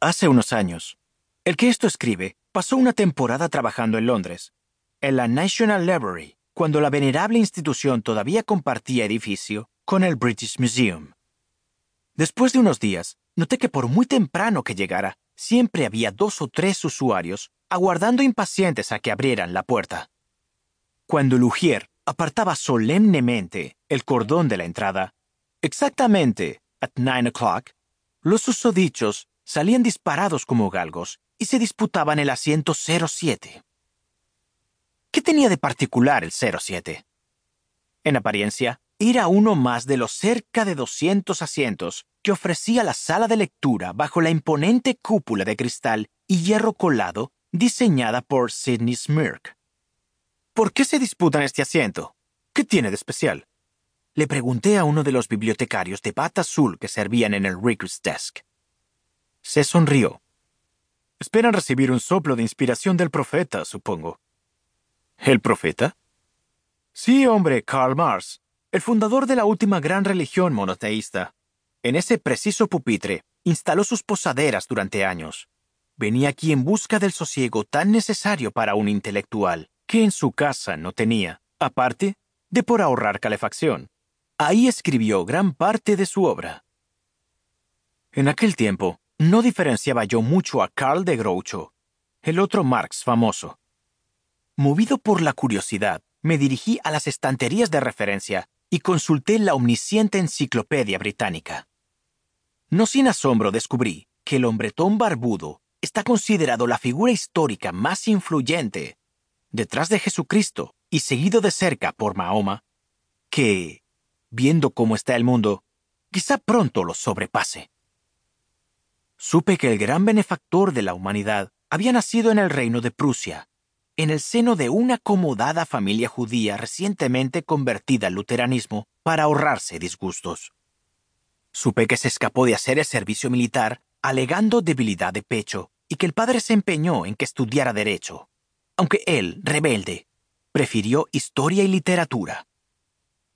Hace unos años, el que esto escribe pasó una temporada trabajando en Londres, en la National Library, cuando la venerable institución todavía compartía edificio con el British Museum. Después de unos días, noté que por muy temprano que llegara, siempre había dos o tres usuarios aguardando impacientes a que abrieran la puerta. Cuando Lugier apartaba solemnemente el cordón de la entrada, exactamente at nine o'clock, los susodichos salían disparados como galgos y se disputaban el asiento 07. ¿Qué tenía de particular el 07? En apariencia, era uno más de los cerca de 200 asientos que ofrecía la sala de lectura bajo la imponente cúpula de cristal y hierro colado diseñada por Sidney Smirk. ¿Por qué se disputan este asiento? ¿Qué tiene de especial? Le pregunté a uno de los bibliotecarios de bata azul que servían en el Reader's Desk. Se sonrió. Esperan recibir un soplo de inspiración del profeta, supongo. ¿El profeta? Sí, hombre, Karl Marx, el fundador de la última gran religión monoteísta. En ese preciso pupitre instaló sus posaderas durante años. Venía aquí en busca del sosiego tan necesario para un intelectual, que en su casa no tenía, aparte de por ahorrar calefacción. Ahí escribió gran parte de su obra. En aquel tiempo, no diferenciaba yo mucho a Karl de Groucho, el otro Marx famoso. Movido por la curiosidad, me dirigí a las estanterías de referencia y consulté la omnisciente enciclopedia británica. No sin asombro descubrí que el hombretón barbudo está considerado la figura histórica más influyente, detrás de Jesucristo y seguido de cerca por Mahoma, que, viendo cómo está el mundo, quizá pronto lo sobrepase supe que el gran benefactor de la humanidad había nacido en el reino de Prusia, en el seno de una acomodada familia judía recientemente convertida al luteranismo para ahorrarse disgustos. Supe que se escapó de hacer el servicio militar alegando debilidad de pecho y que el padre se empeñó en que estudiara derecho, aunque él, rebelde, prefirió historia y literatura.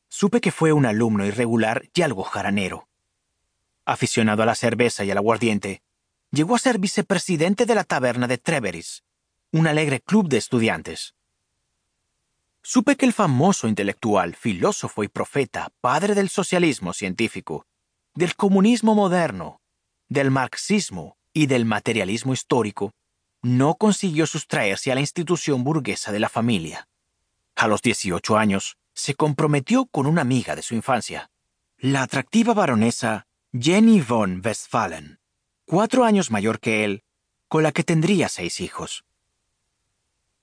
Supe que fue un alumno irregular y algo jaranero aficionado a la cerveza y al aguardiente, llegó a ser vicepresidente de la taberna de Treveris, un alegre club de estudiantes. Supe que el famoso intelectual, filósofo y profeta, padre del socialismo científico, del comunismo moderno, del marxismo y del materialismo histórico, no consiguió sustraerse a la institución burguesa de la familia. A los 18 años, se comprometió con una amiga de su infancia, la atractiva baronesa Jenny von Westphalen, cuatro años mayor que él, con la que tendría seis hijos.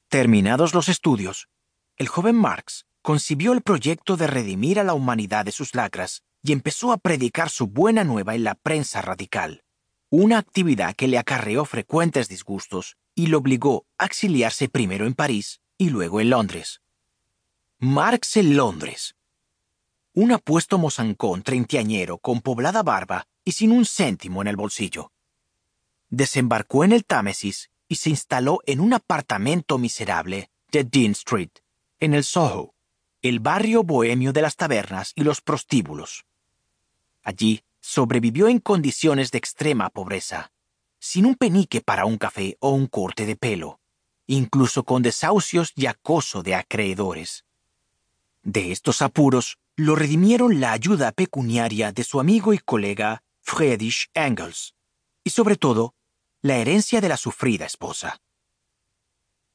Terminados los estudios, el joven Marx concibió el proyecto de redimir a la humanidad de sus lacras y empezó a predicar su buena nueva en la prensa radical, una actividad que le acarreó frecuentes disgustos y lo obligó a exiliarse primero en París y luego en Londres. Marx en Londres, un apuesto mozancón treintañero con poblada barba y sin un céntimo en el bolsillo. Desembarcó en el Támesis y se instaló en un apartamento miserable de Dean Street, en el Soho, el barrio bohemio de las tabernas y los prostíbulos. Allí sobrevivió en condiciones de extrema pobreza, sin un penique para un café o un corte de pelo, incluso con desahucios y acoso de acreedores. De estos apuros lo redimieron la ayuda pecuniaria de su amigo y colega Friedrich Engels, y sobre todo, la herencia de la sufrida esposa.